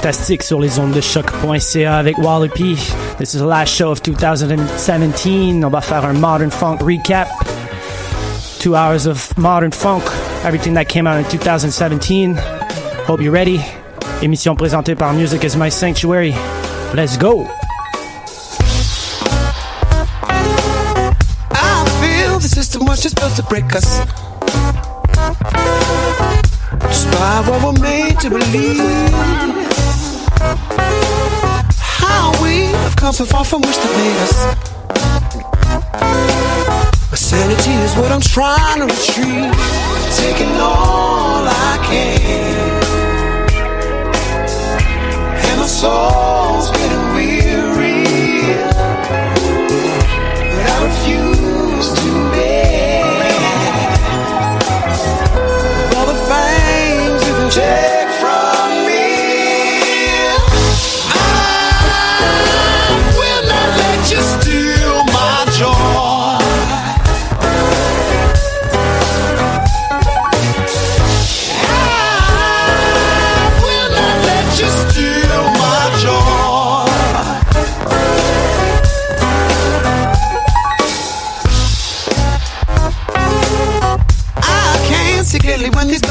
fantastique sur les ondes de choq.ca avec Wallopy. This is the last show of 2017. On va faire un modern funk recap. Two hours of modern funk, everything that came out in 2017. Hope you're ready. Émission présentée par Music is My Sanctuary. Let's go! Just built to break us. Just by what we're made to believe. We have come so far from which to made us. My sanity is what I'm trying to retrieve. Taking all I can. And my soul's getting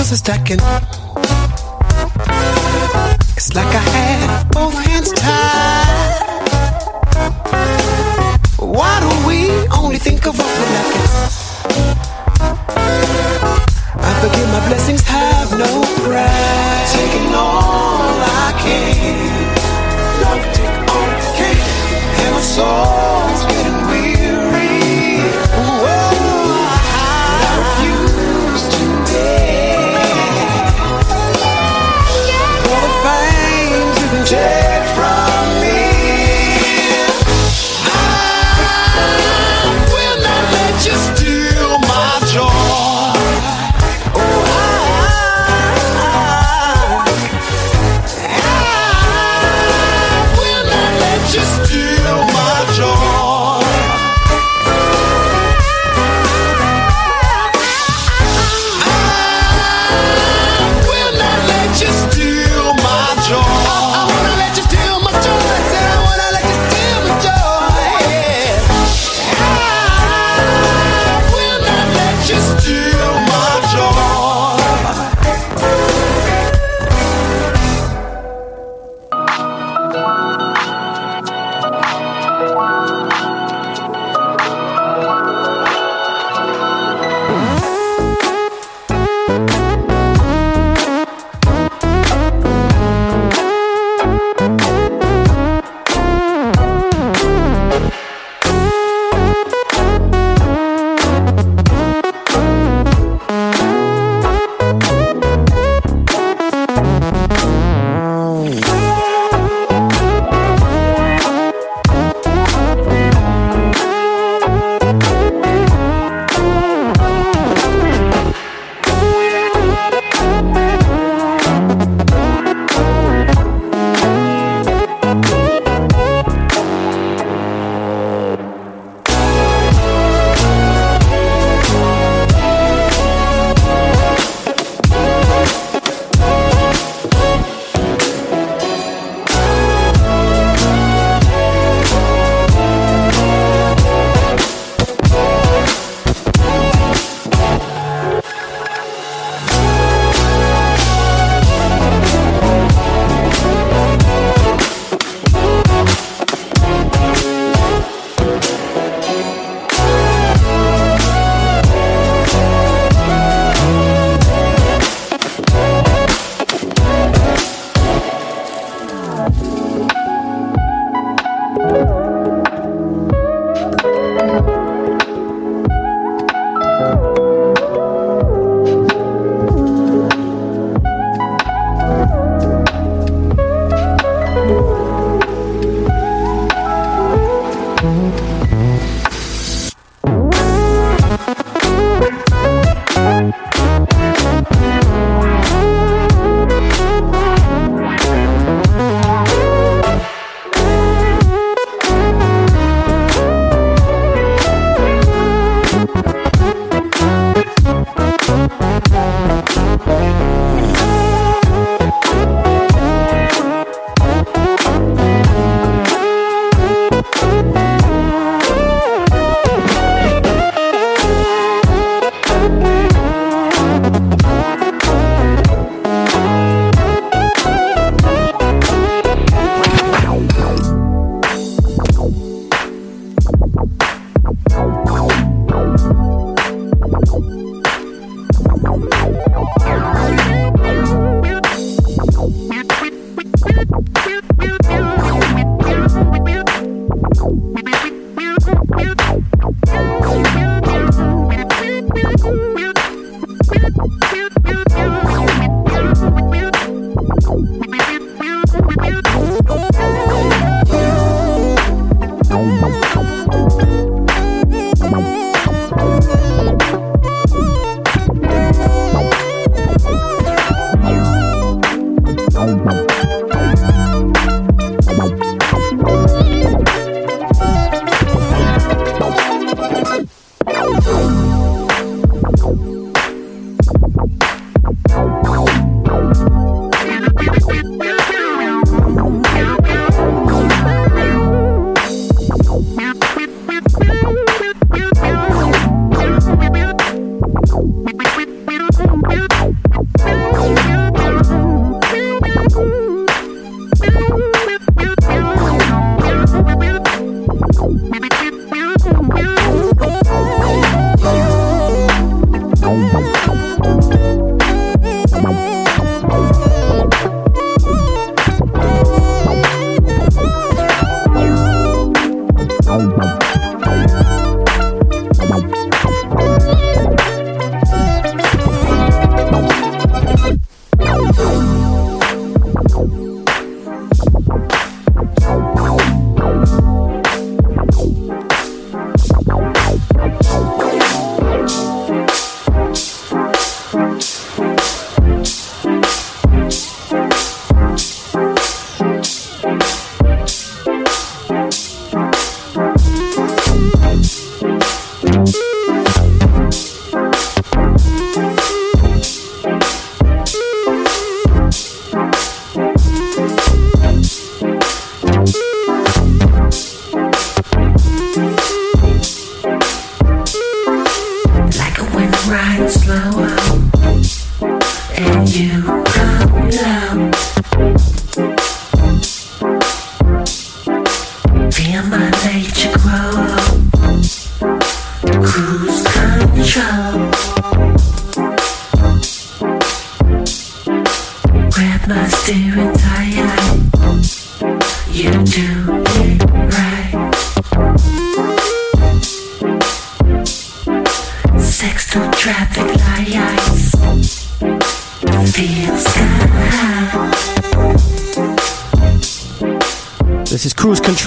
these stacking. It's like I had both hands tied. Why do we only think of what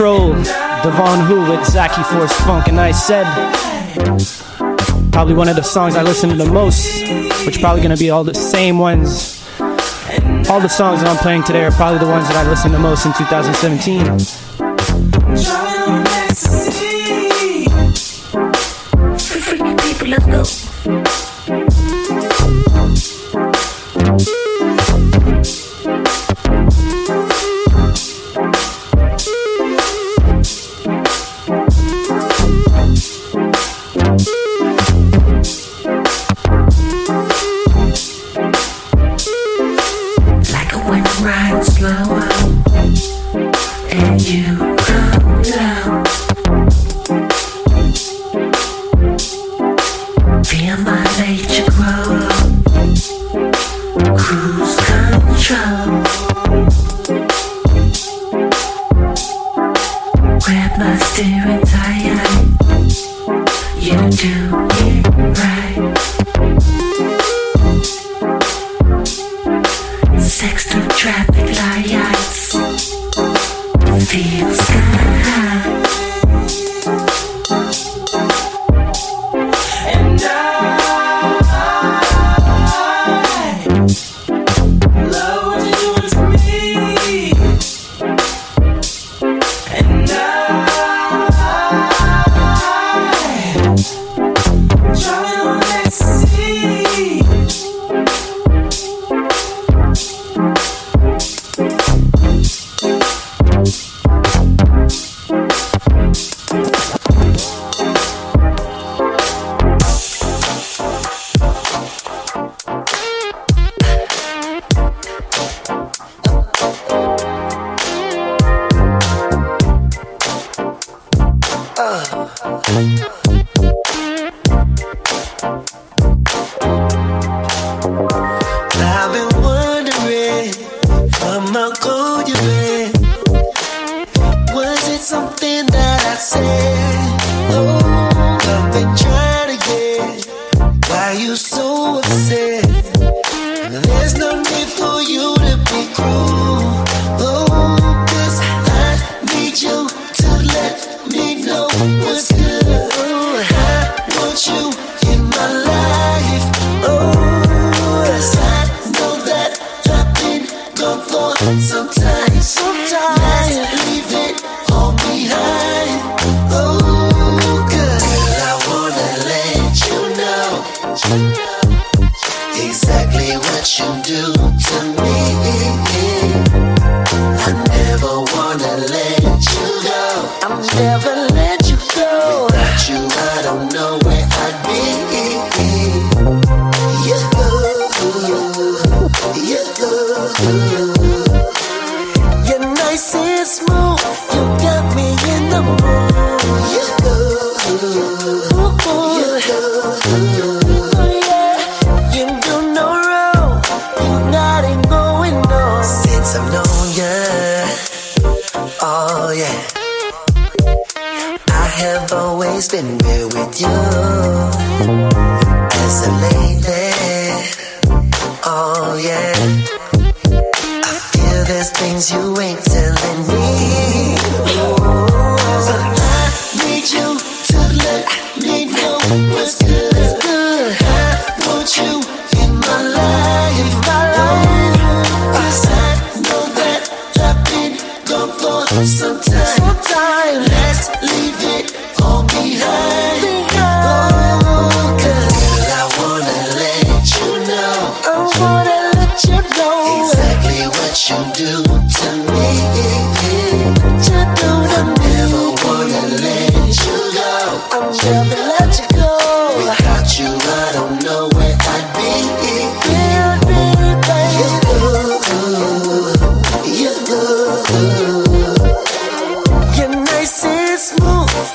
Control, Devon Who with Zackey Force Funk, and I said probably one of the songs I listen to the most, which probably gonna be all the same ones. All the songs that I'm playing today are probably the ones that I listened to most in 2017.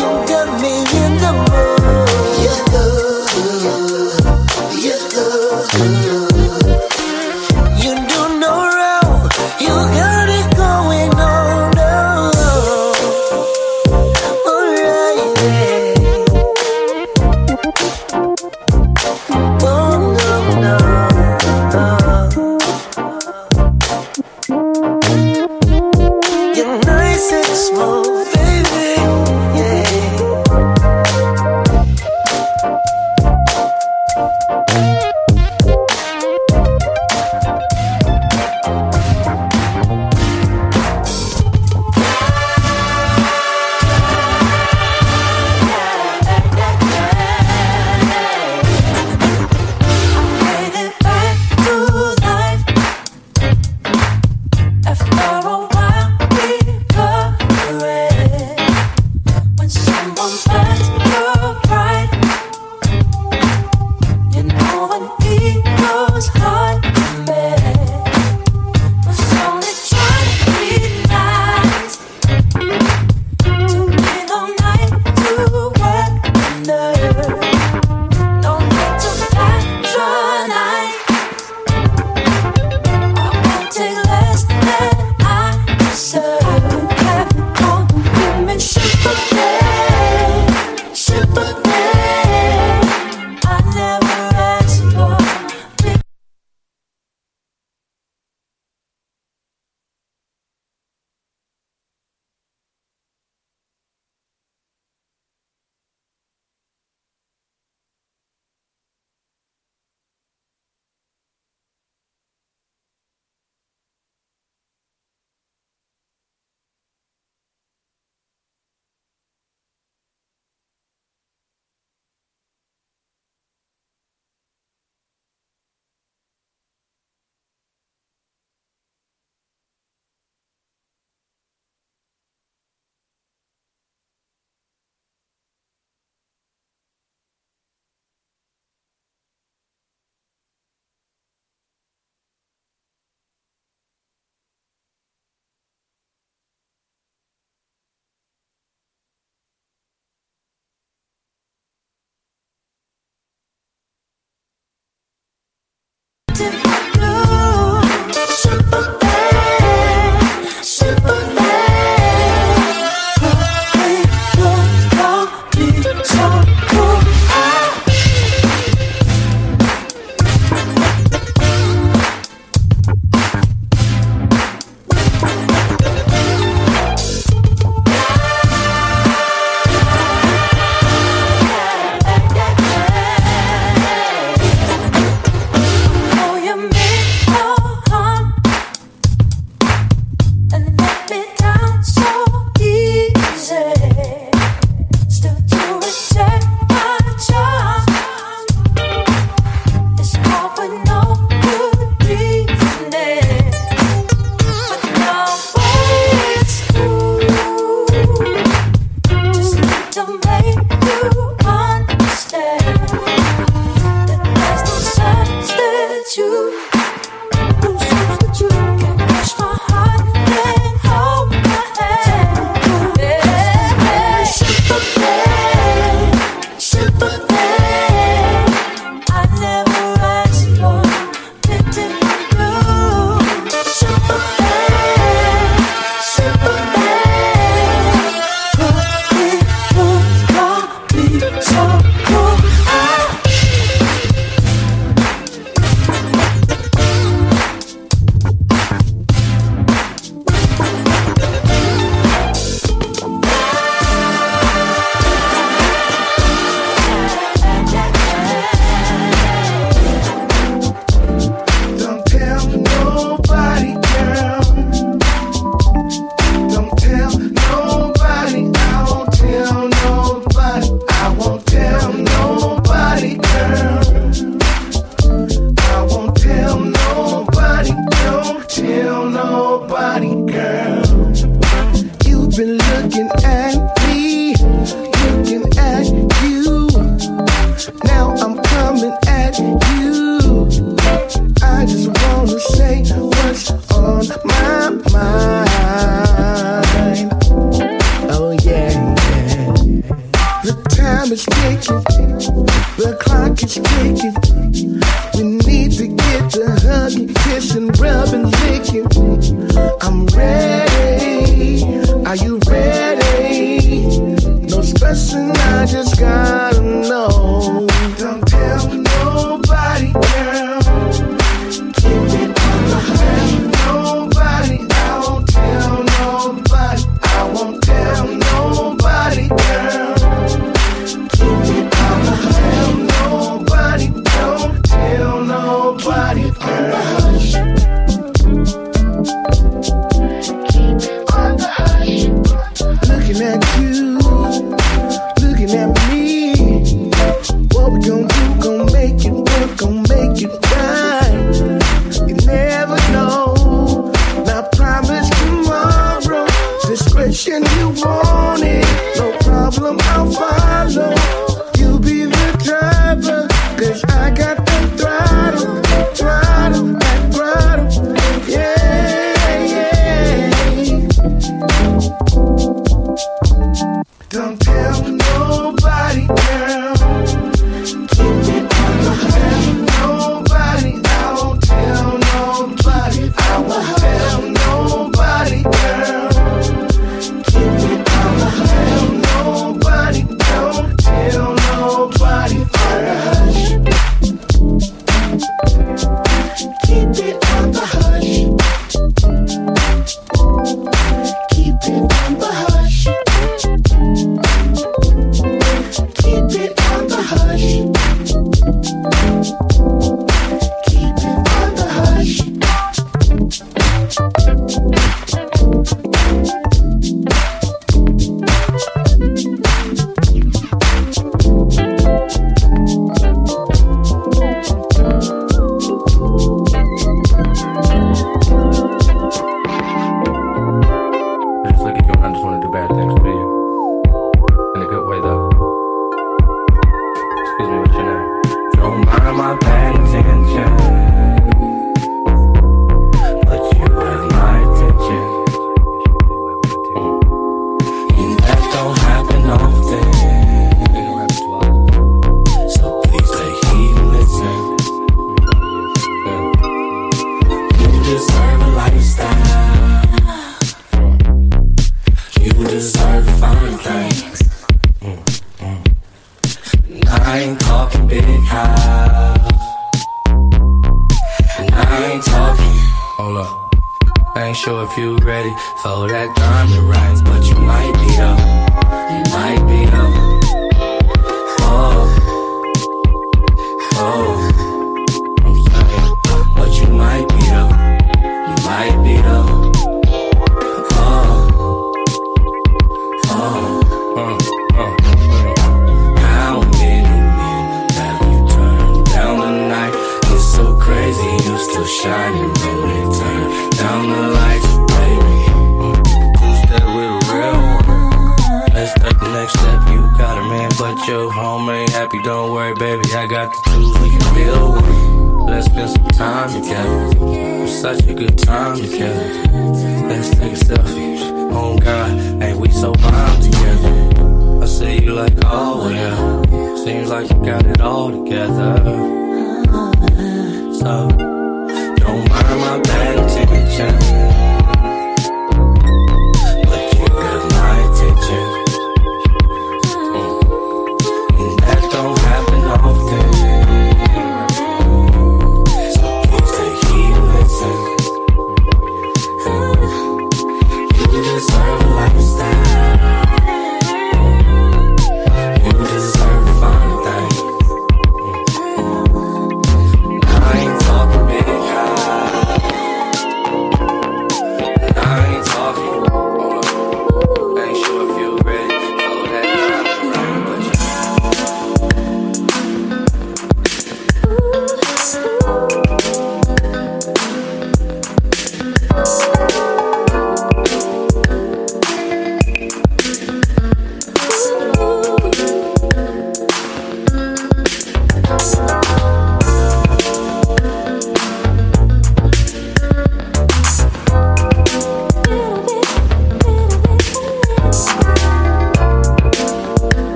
You got me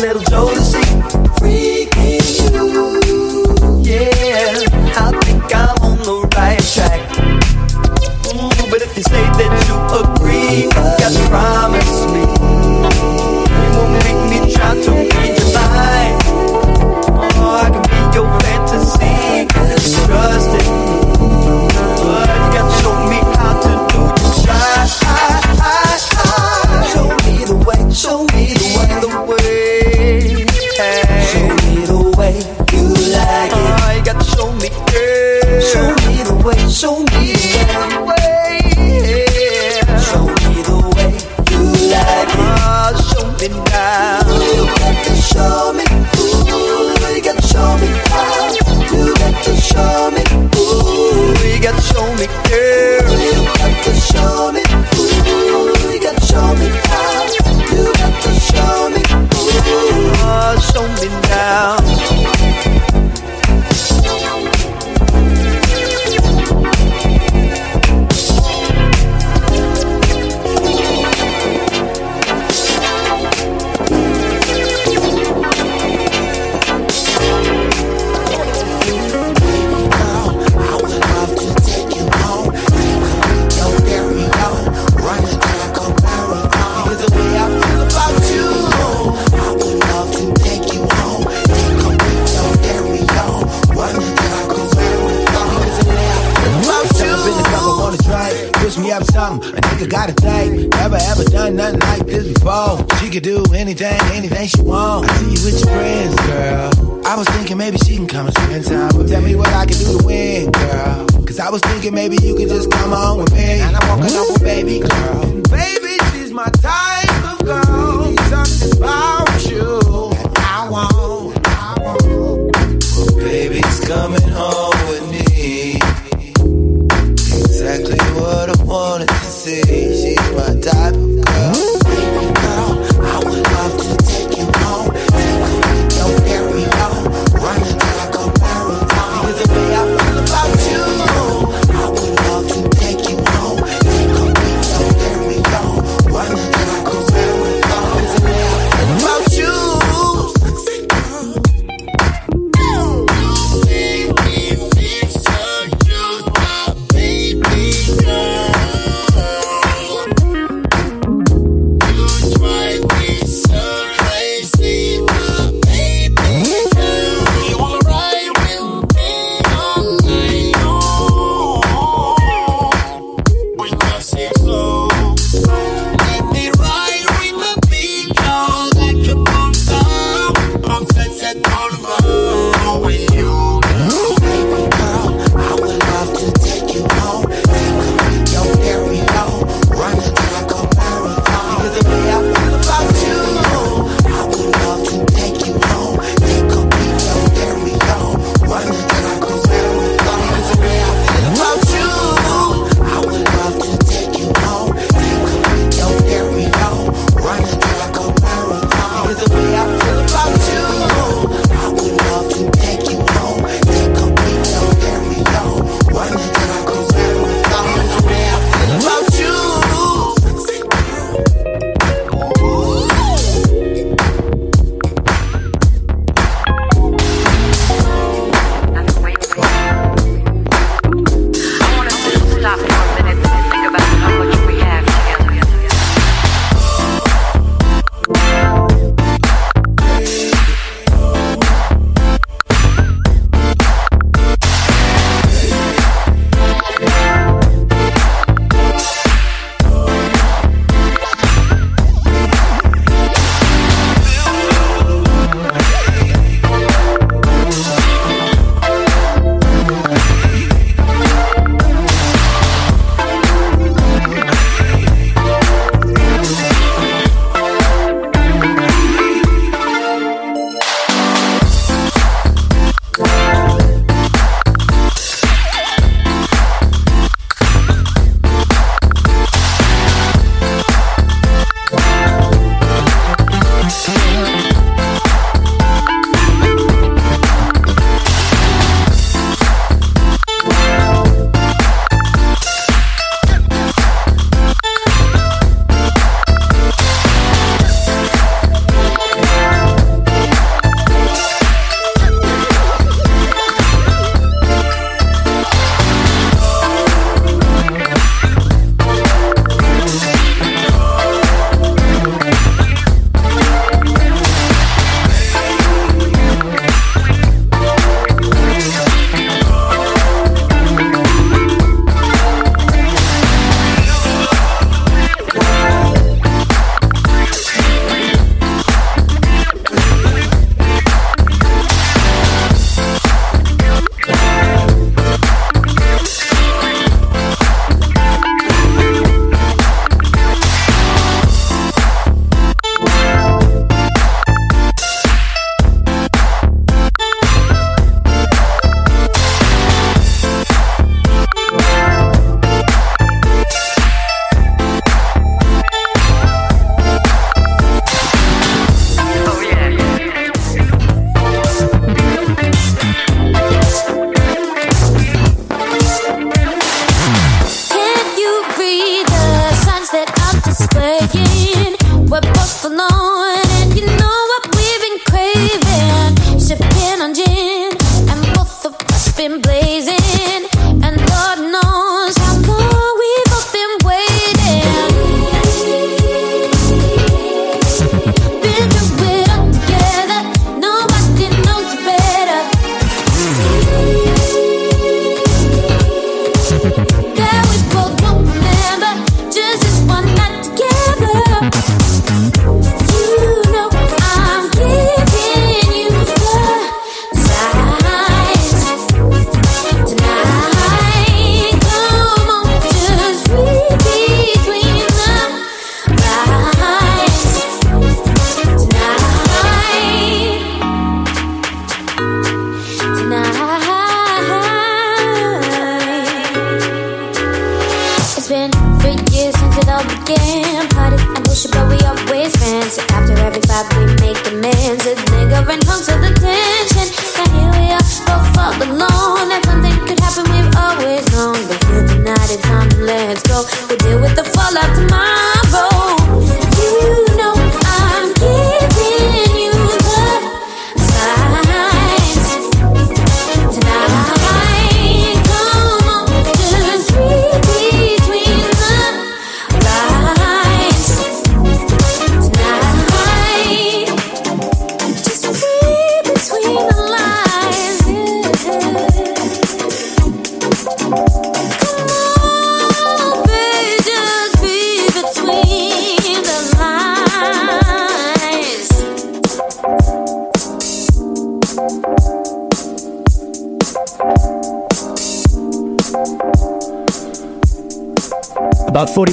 down.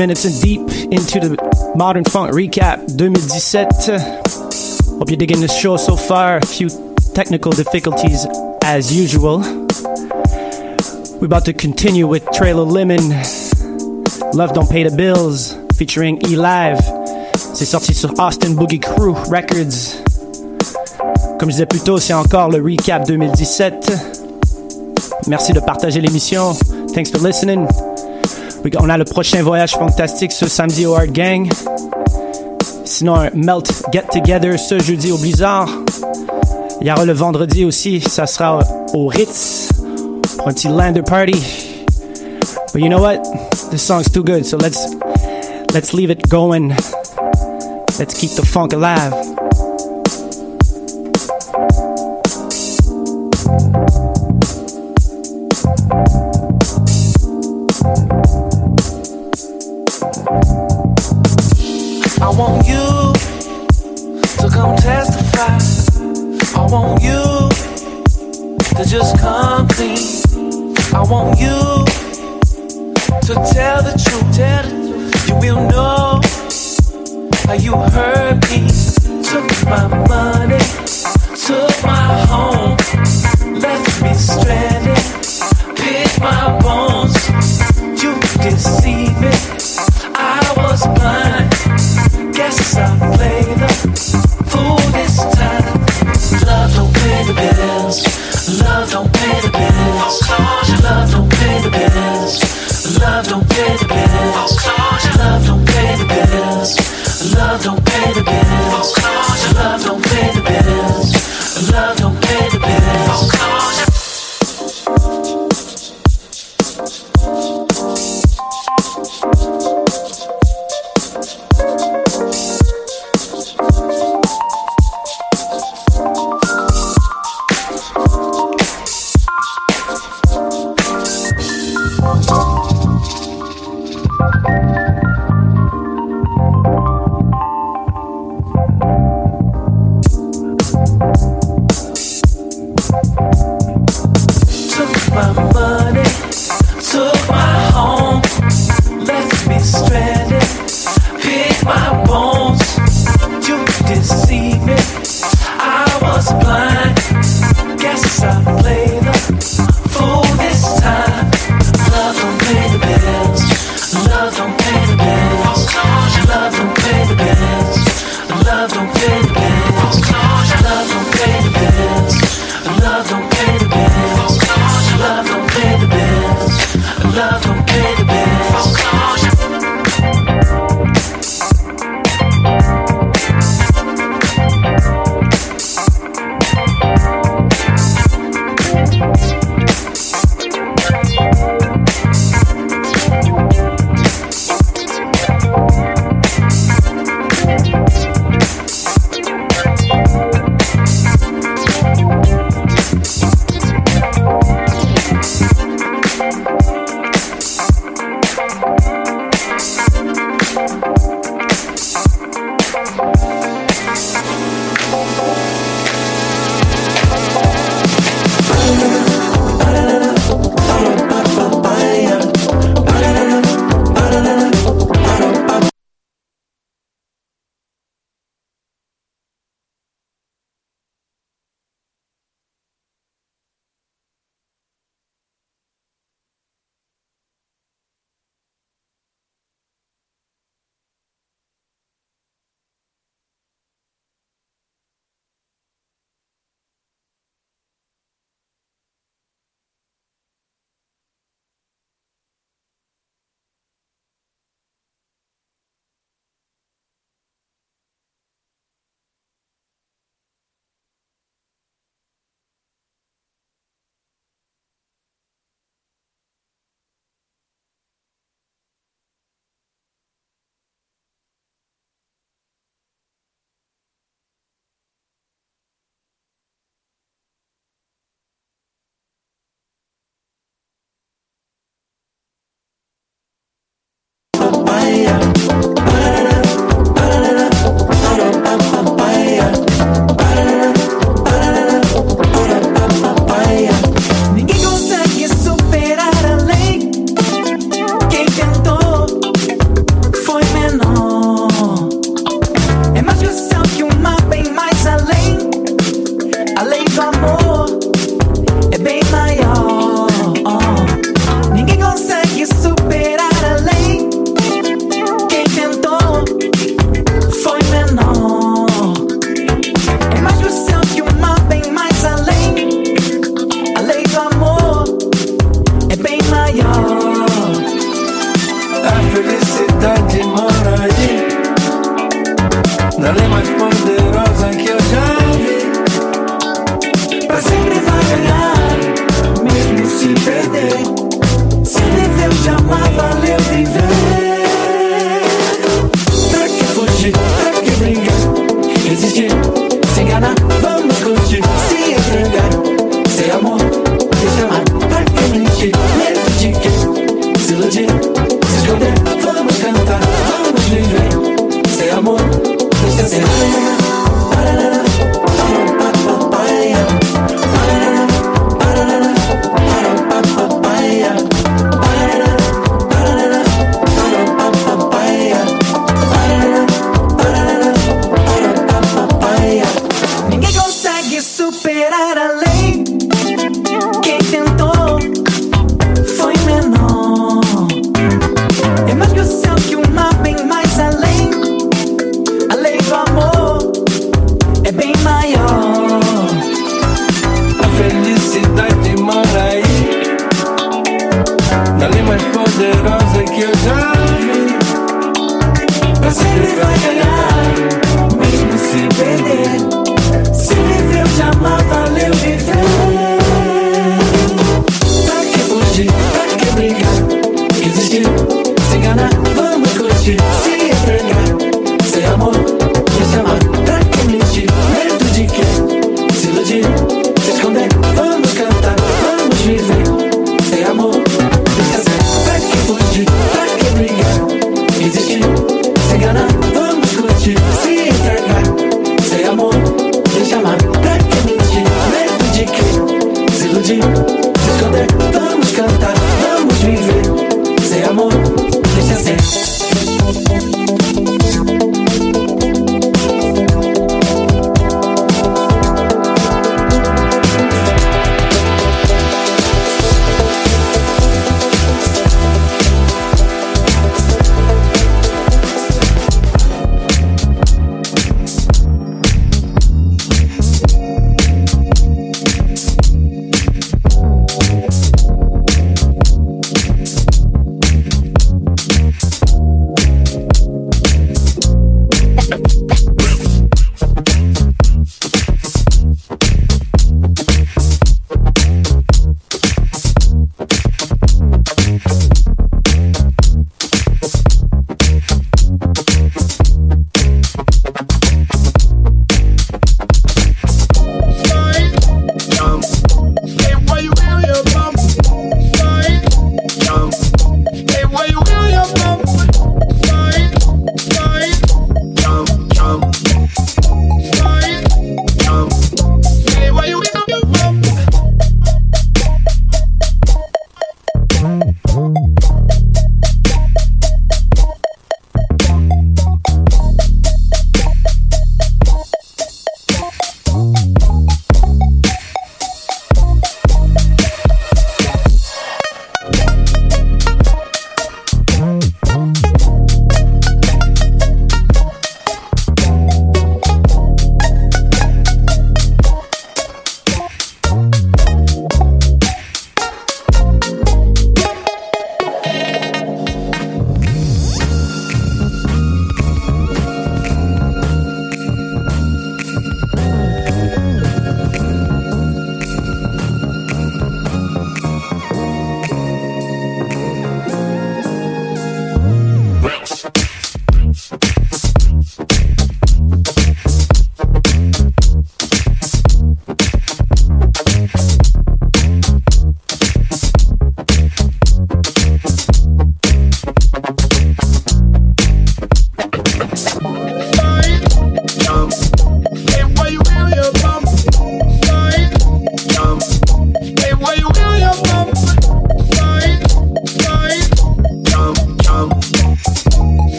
Minutes in deep into the Modern Funk Recap 2017. Hope you're digging this show so far. A few technical difficulties as usual. We're about to continue with Trailer Lemon. Love Don't Pay the Bills featuring E-Live. C'est sorti sur Austin Boogie Crew Records. Comme je disais plus tôt, c'est encore le recap 2017. Merci de partager l'émission. Thanks for listening. On a le prochain voyage fantastique ce samedi au Hard Gang. Sinon, un Melt Get Together ce jeudi au Blizzard. Il y aura le vendredi aussi, ça sera au Ritz pour un petit Lander Party. But you know what? This song's too good, so let's let's leave it going. Let's keep the funk alive.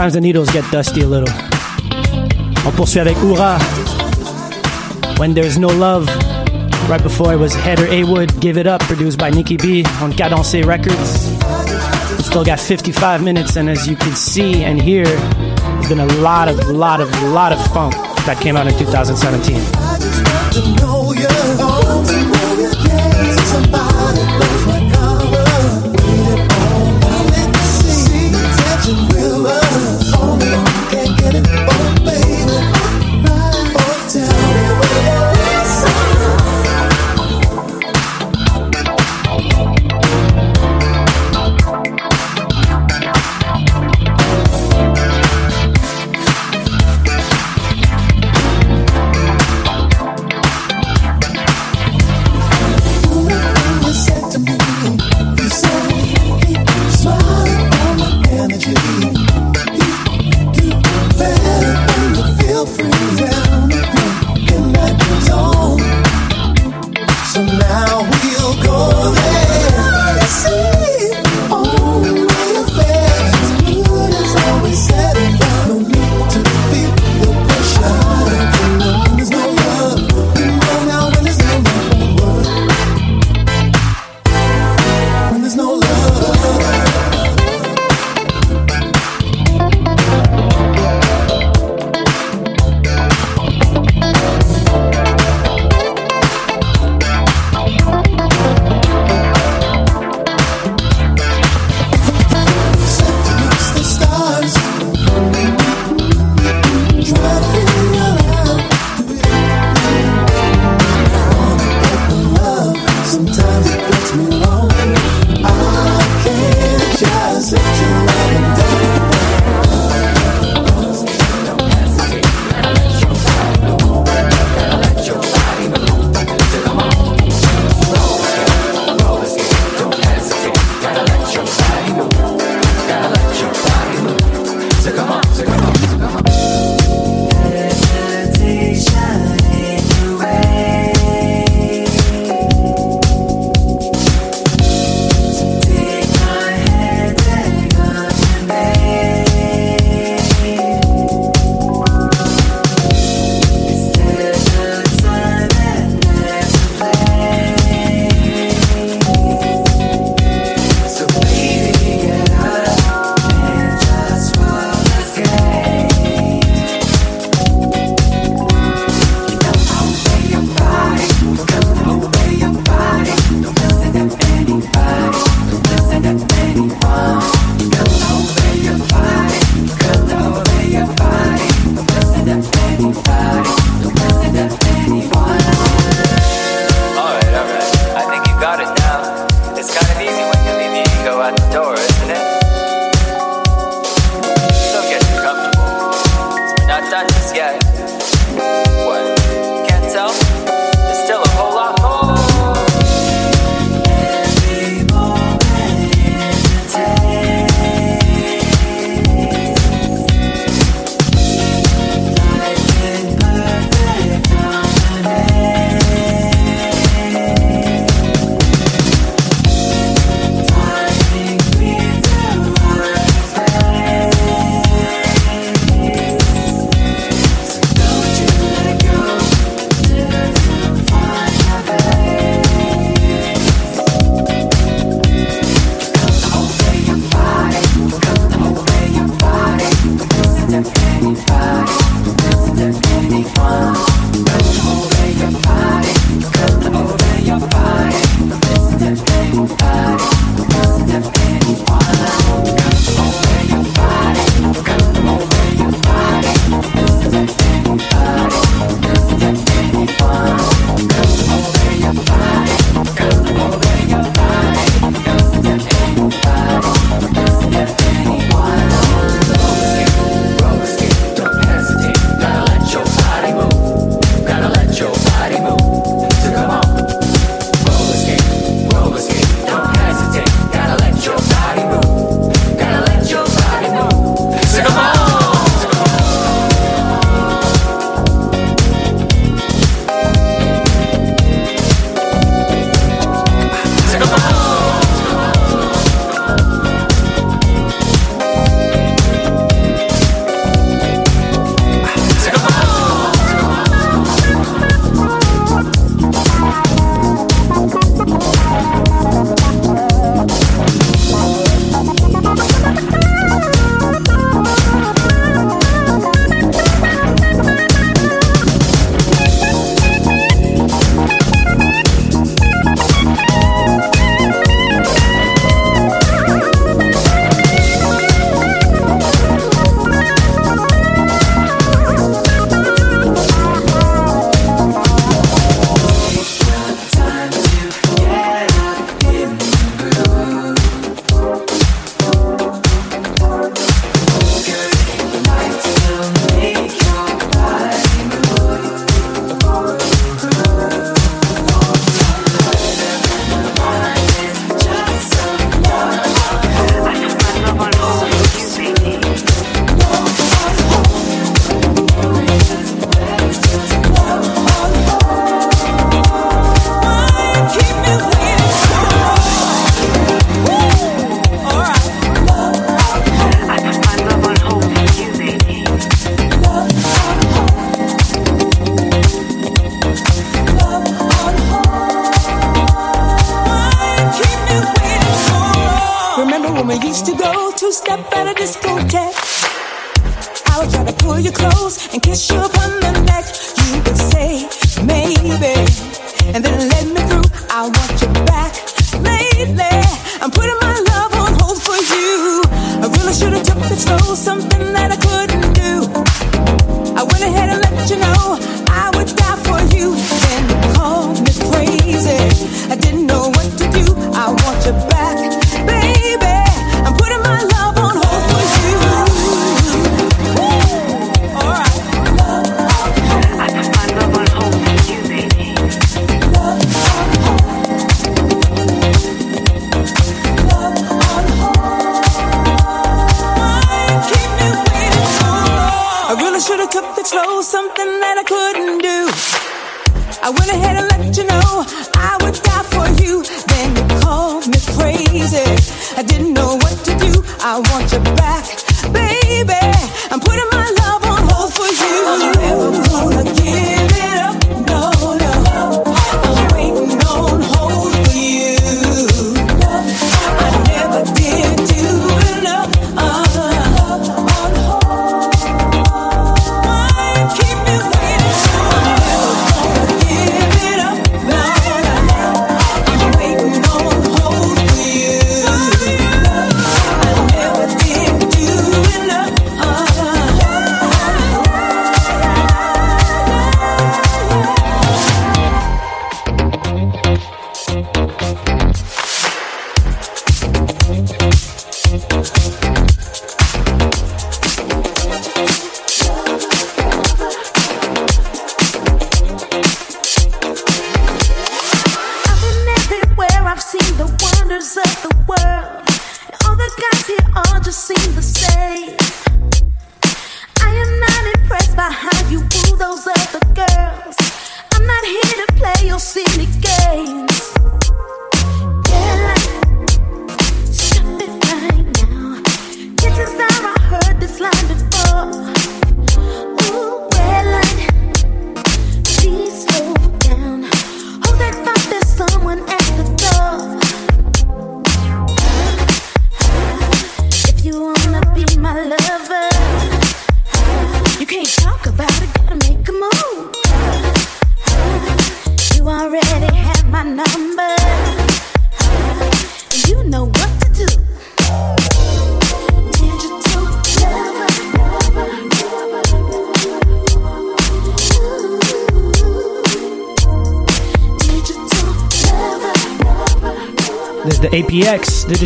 Sometimes the needles get dusty a little. On poursuit avec Oura. When There's No Love. Right before it was Heather A-Wood, Give It Up, produced by Nikki B on Cadence Records. We've still got 55 minutes, and as you can see and hear, there's been a lot of, lot of, lot of funk that came out in 2017.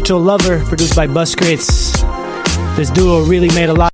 Mutual Lover, produced by Buskritz. This duo really made a lot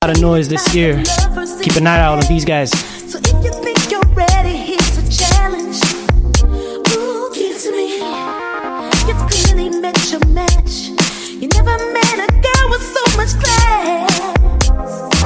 A lot of noise this year. Keep an eye out on these guys. So if you think you're ready, here's a challenge. Ooh, to me. You've clearly met your match. You never met a girl with so much class.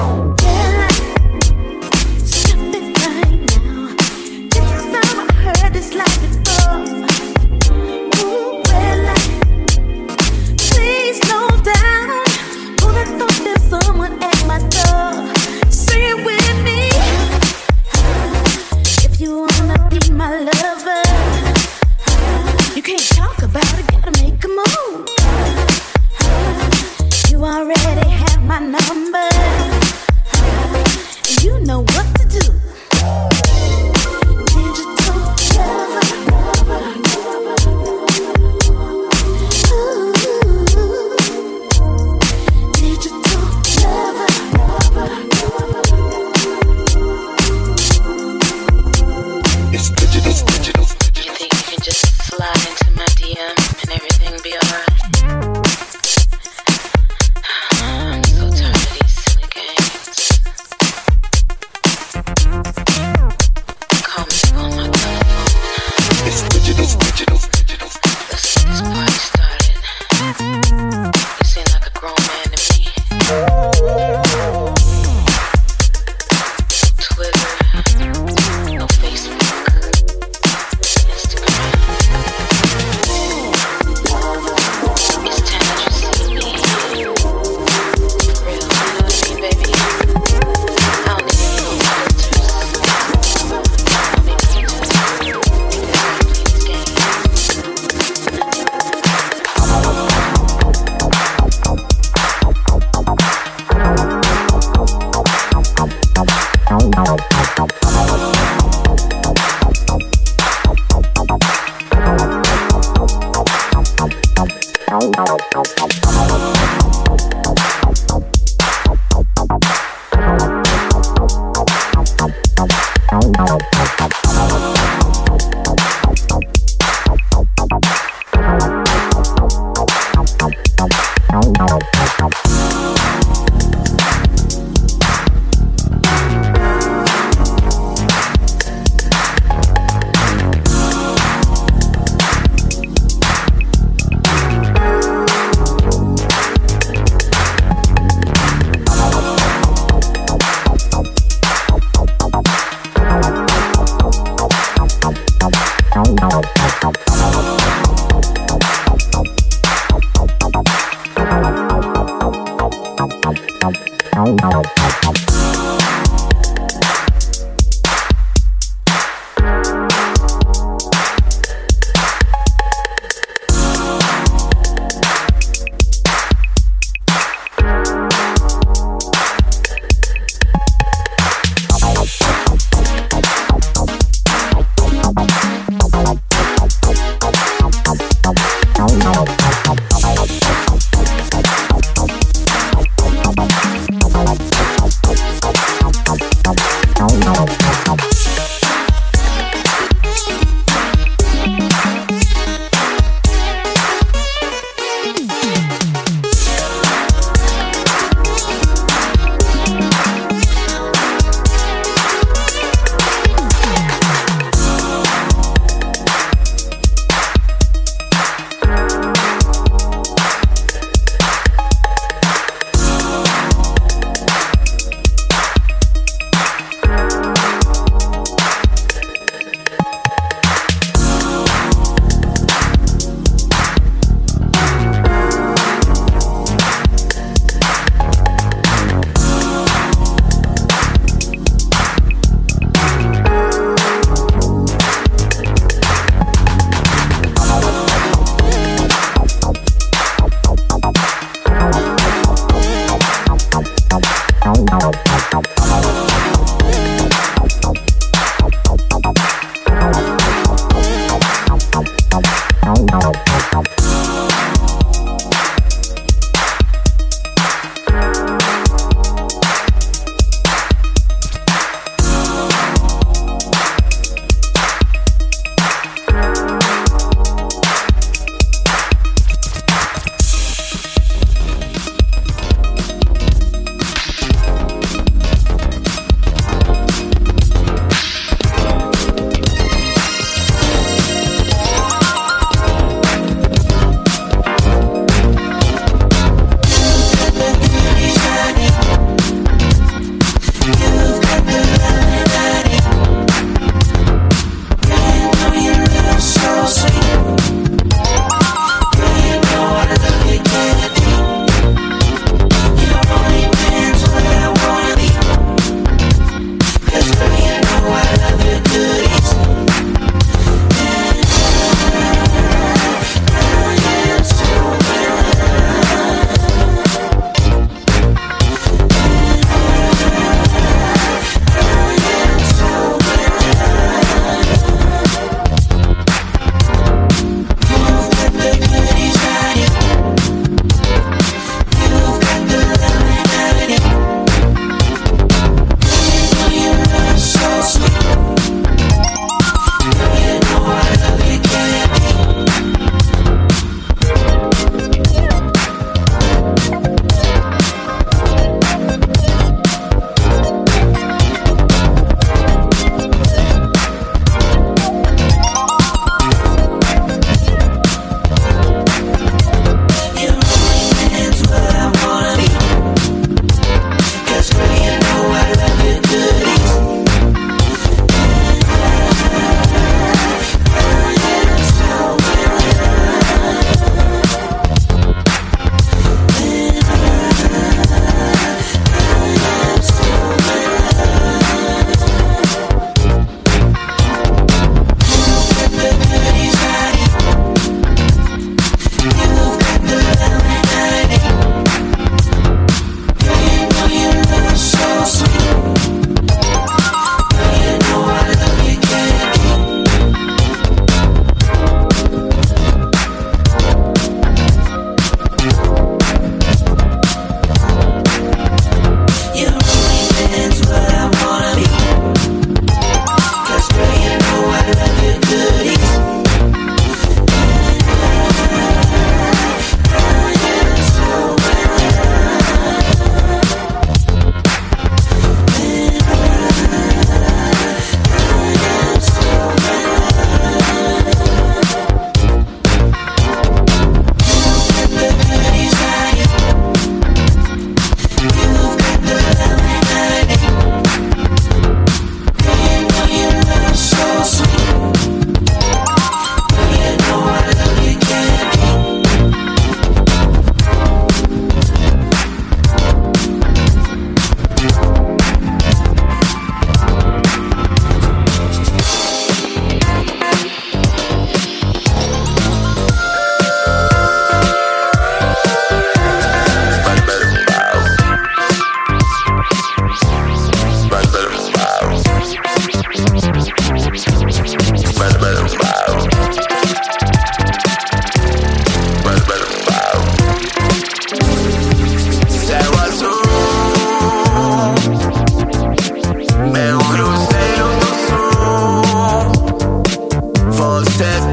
says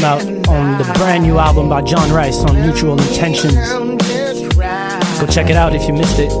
came out on the brand new album by John Rice on Mutual Intentions. Go check it out if you missed it.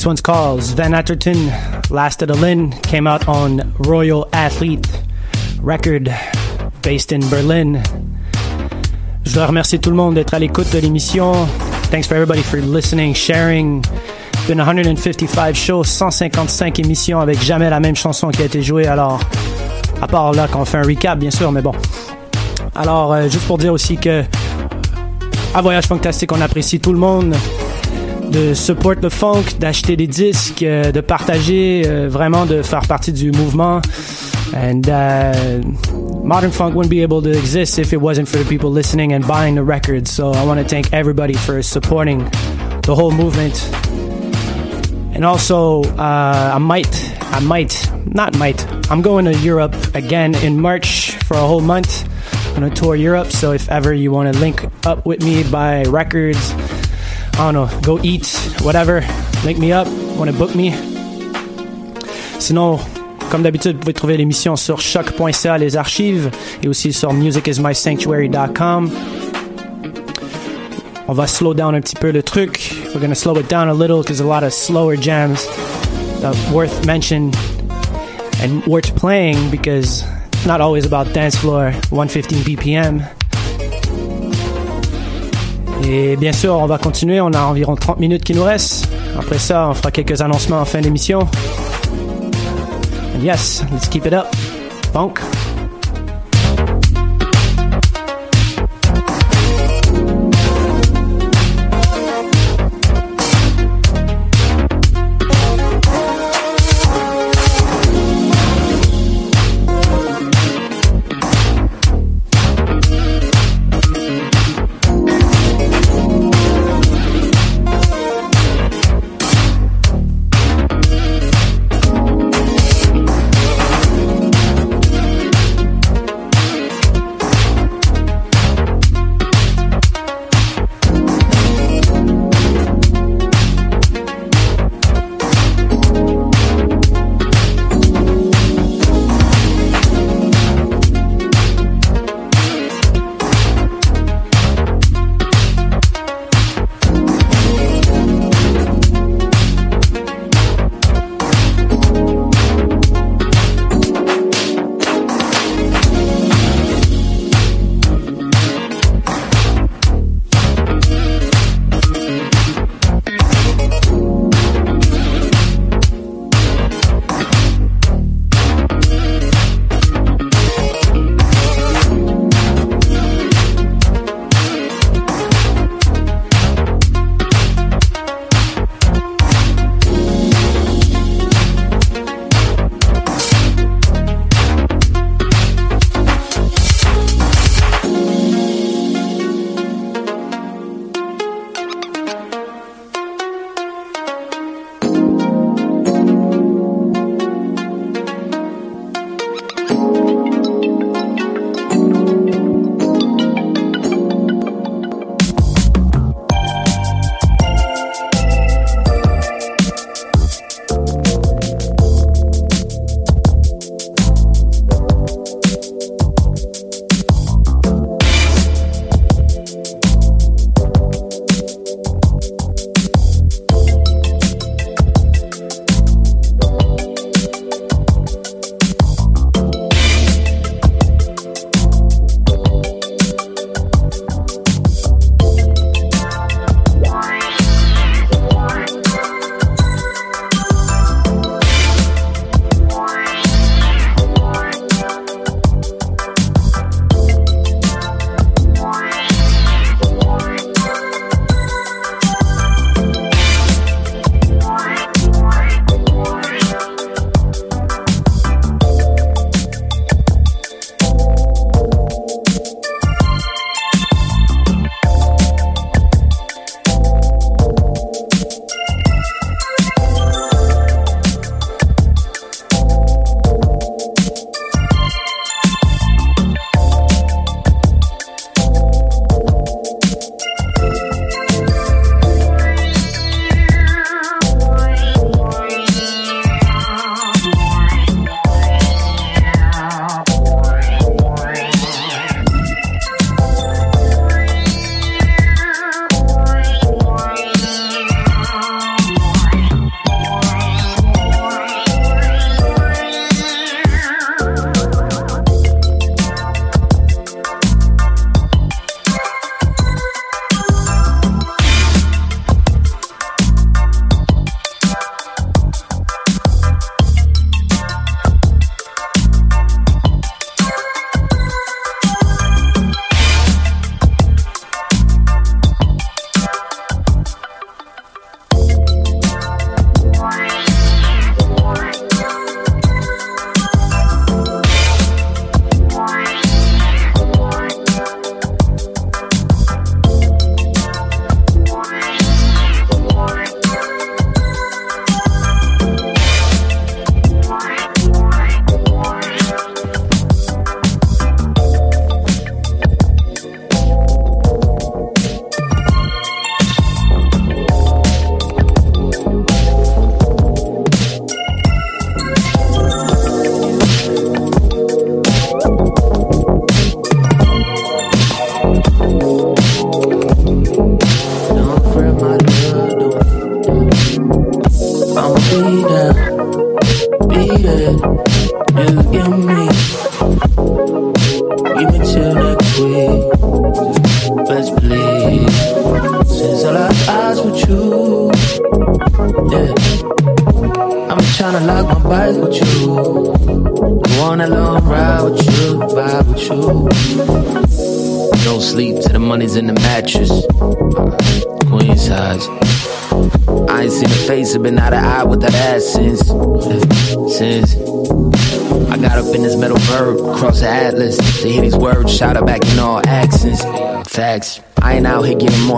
This one's called Van Atterton, Last of the Lin, came out on Royal Athlete record based in Berlin. Je dois remercier tout le monde d'être à l'écoute de l'émission. Thanks for everybody for listening, sharing. Been 155 shows, 155 émissions avec jamais la même chanson qui a été jouée. Alors, à part là qu'on fait un recap, bien sûr, mais bon. Alors, euh, juste pour dire aussi que à Voyage Fantastique, on apprécie tout le monde de support le funk, d'acheter des disques, euh, de partager, euh, vraiment de faire partie du mouvement. And uh, modern funk wouldn't be able to exist if it wasn't for the people listening and buying the records. So I want to thank everybody for supporting the whole movement. And also, uh, I might, I might, not might, I'm going to Europe again in March for a whole month. I'm going to tour Europe. So if ever you want to link up with me, buy records, I don't know, go eat, whatever, link me up, want to book me. Sinon, comme d'habitude, vous pouvez trouver l'émission sur choq.ca, les archives, et aussi sur musicismysanctuary.com. On va slow down un petit peu le truc. We're gonna slow it down a little because a lot of slower jams that worth mention and worth playing because it's not always about dance floor 115 BPM. Et bien sûr, on va continuer. On a environ 30 minutes qui nous restent. Après ça, on fera quelques annoncements en fin d'émission. Yes, let's keep it up. Funk.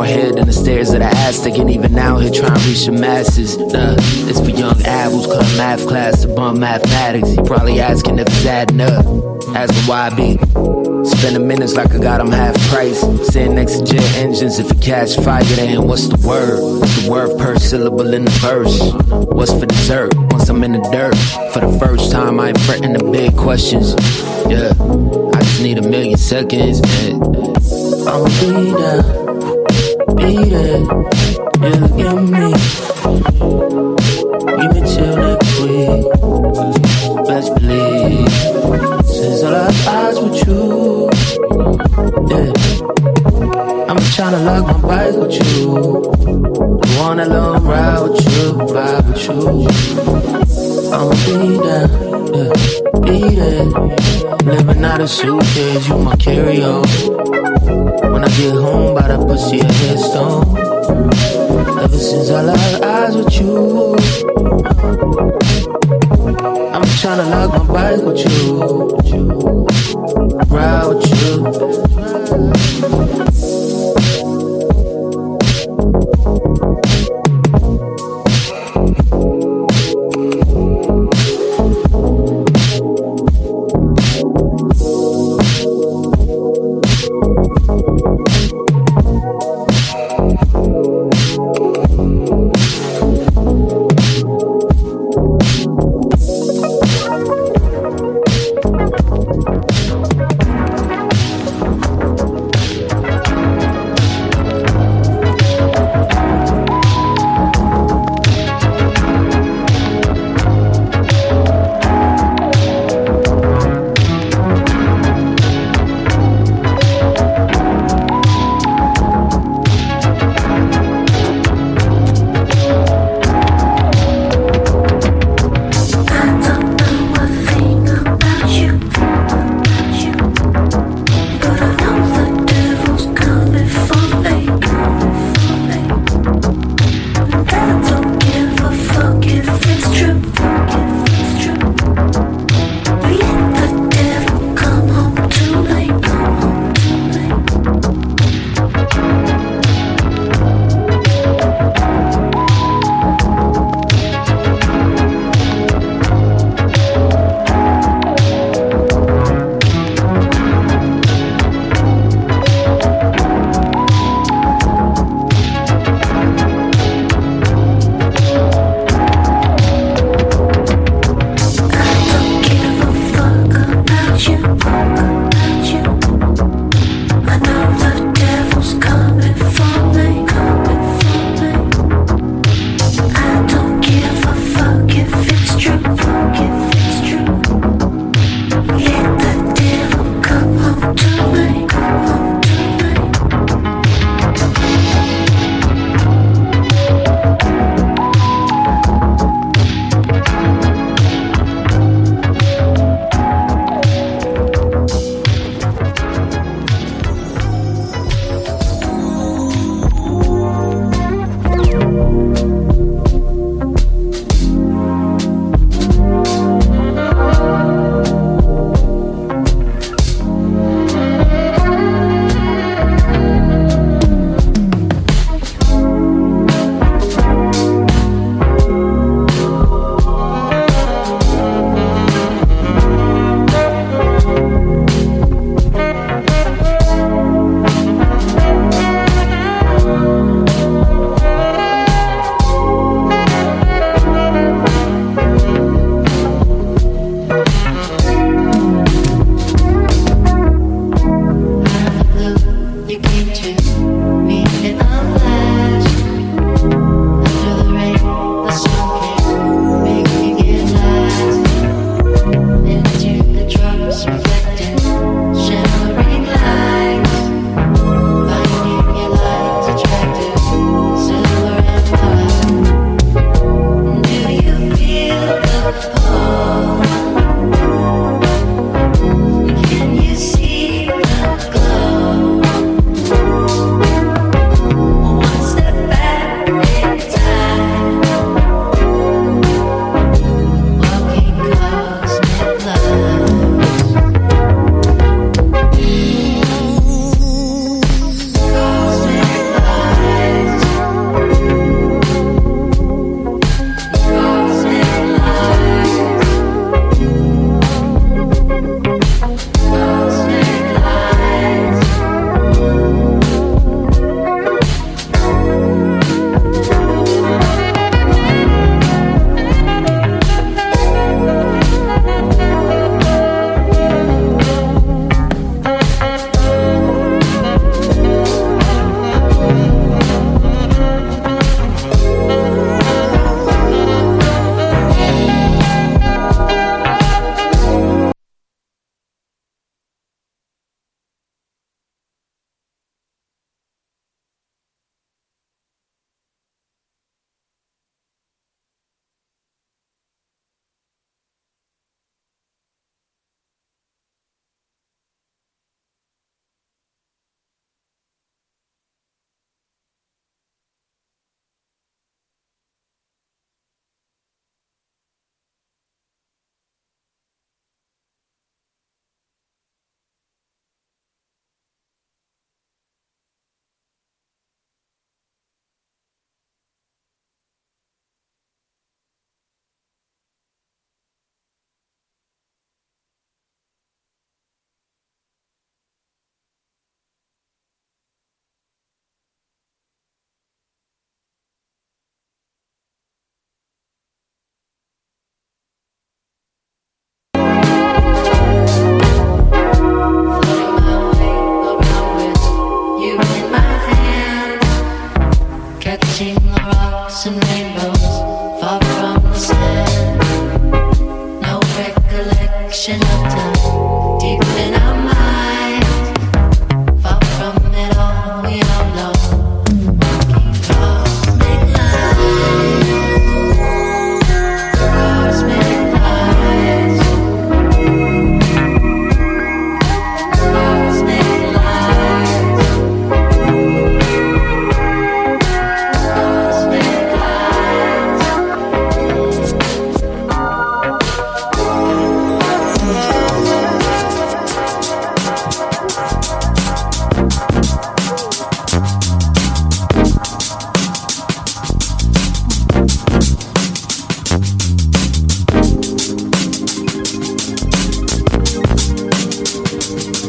Head than the stairs of the Aztec, and even now here trying to reach the masses. Nah, it's for young caught math class to bum mathematics. He probably asking if it's adding up. Asking why I be spending minutes like I got 'em half price. Sitting next to jet engines, if you catch fire, then what's the word? What's the word per syllable in the verse? What's for dessert? Once I'm in the dirt, for the first time, I ain't fretting the big questions. Yeah, I just need a million seconds. And I'ma be there, be there. You look at me, till next week. Best believe, since I locked eyes with you, yeah. I'm tryna lock my bike with you. A long ride with you, vibe with you. I'ma be there, yeah, be there. Living out of suitcase, you my carry on. When I get home, by the pussy a headstone. Ever since I locked eyes with you, I'm tryna lock my bike with you, ride with you.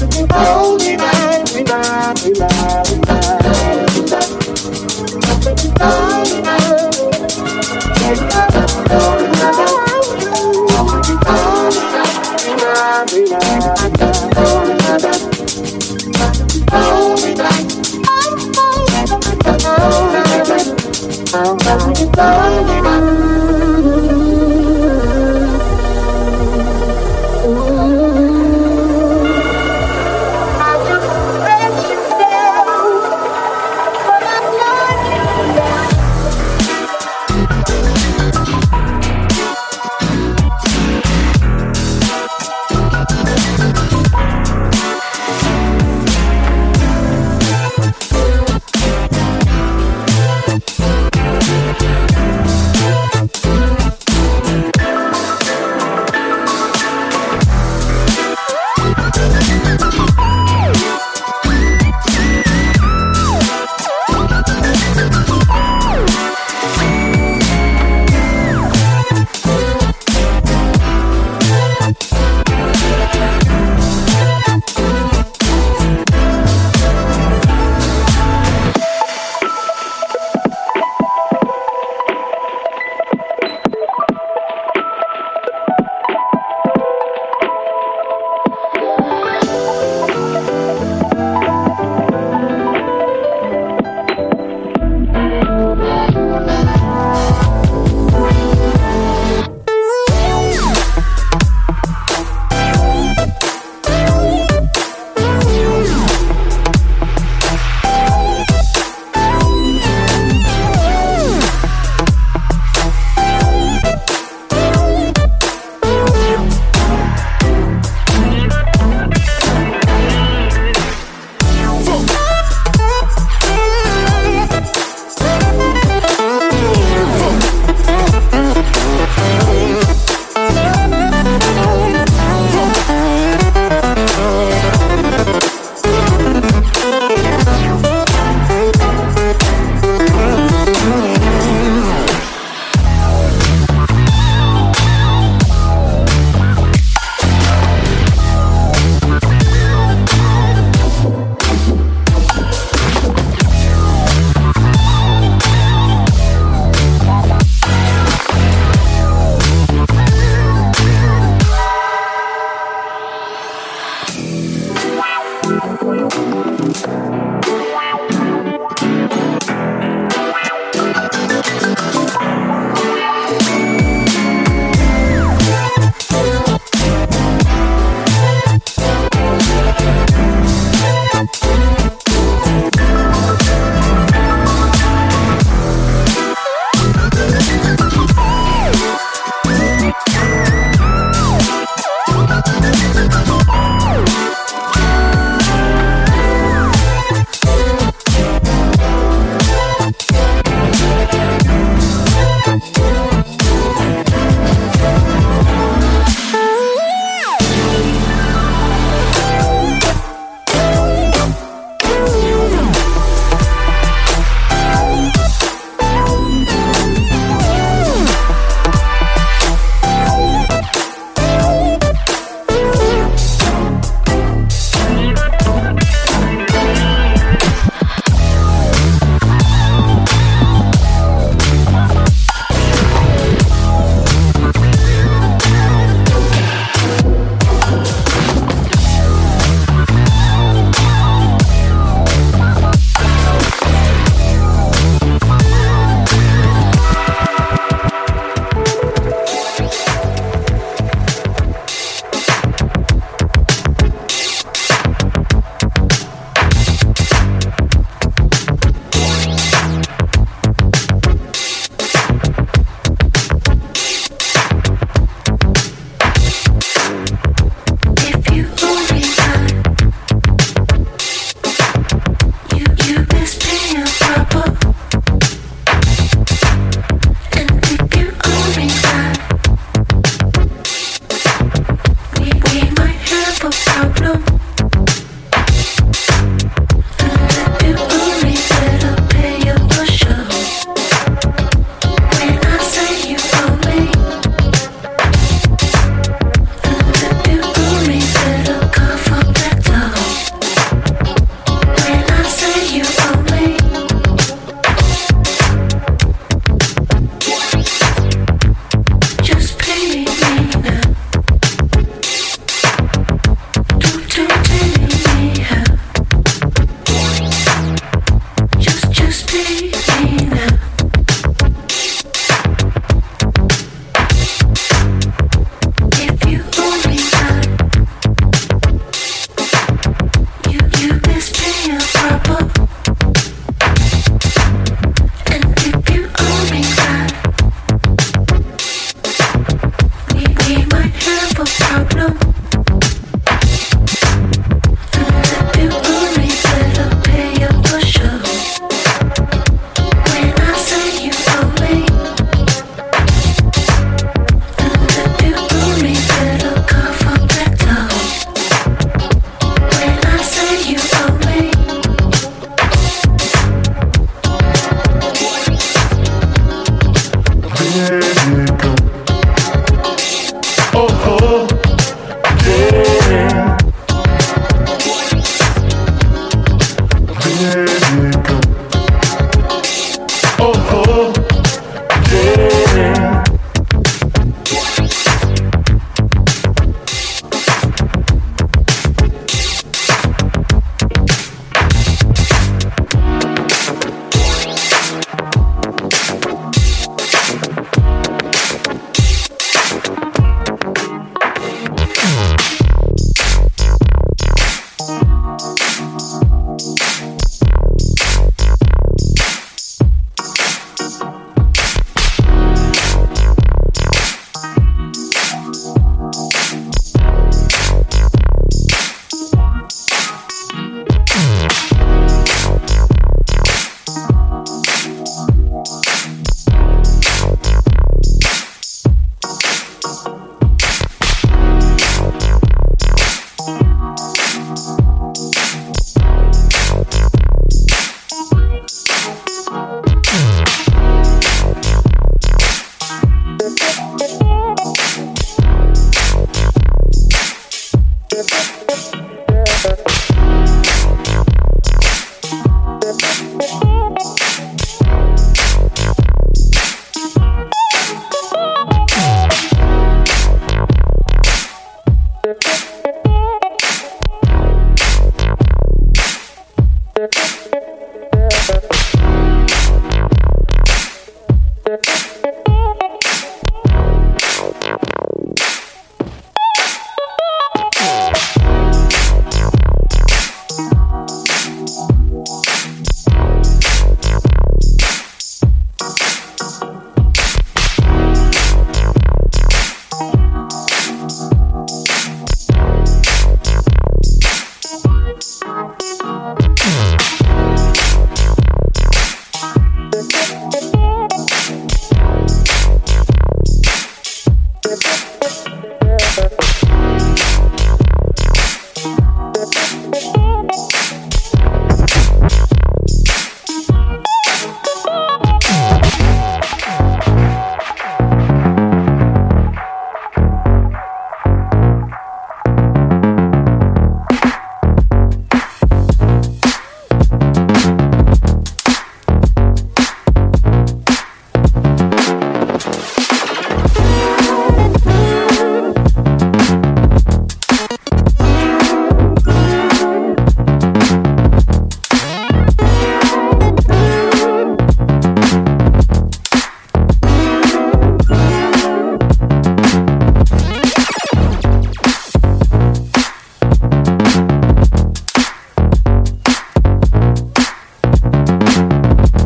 Oh,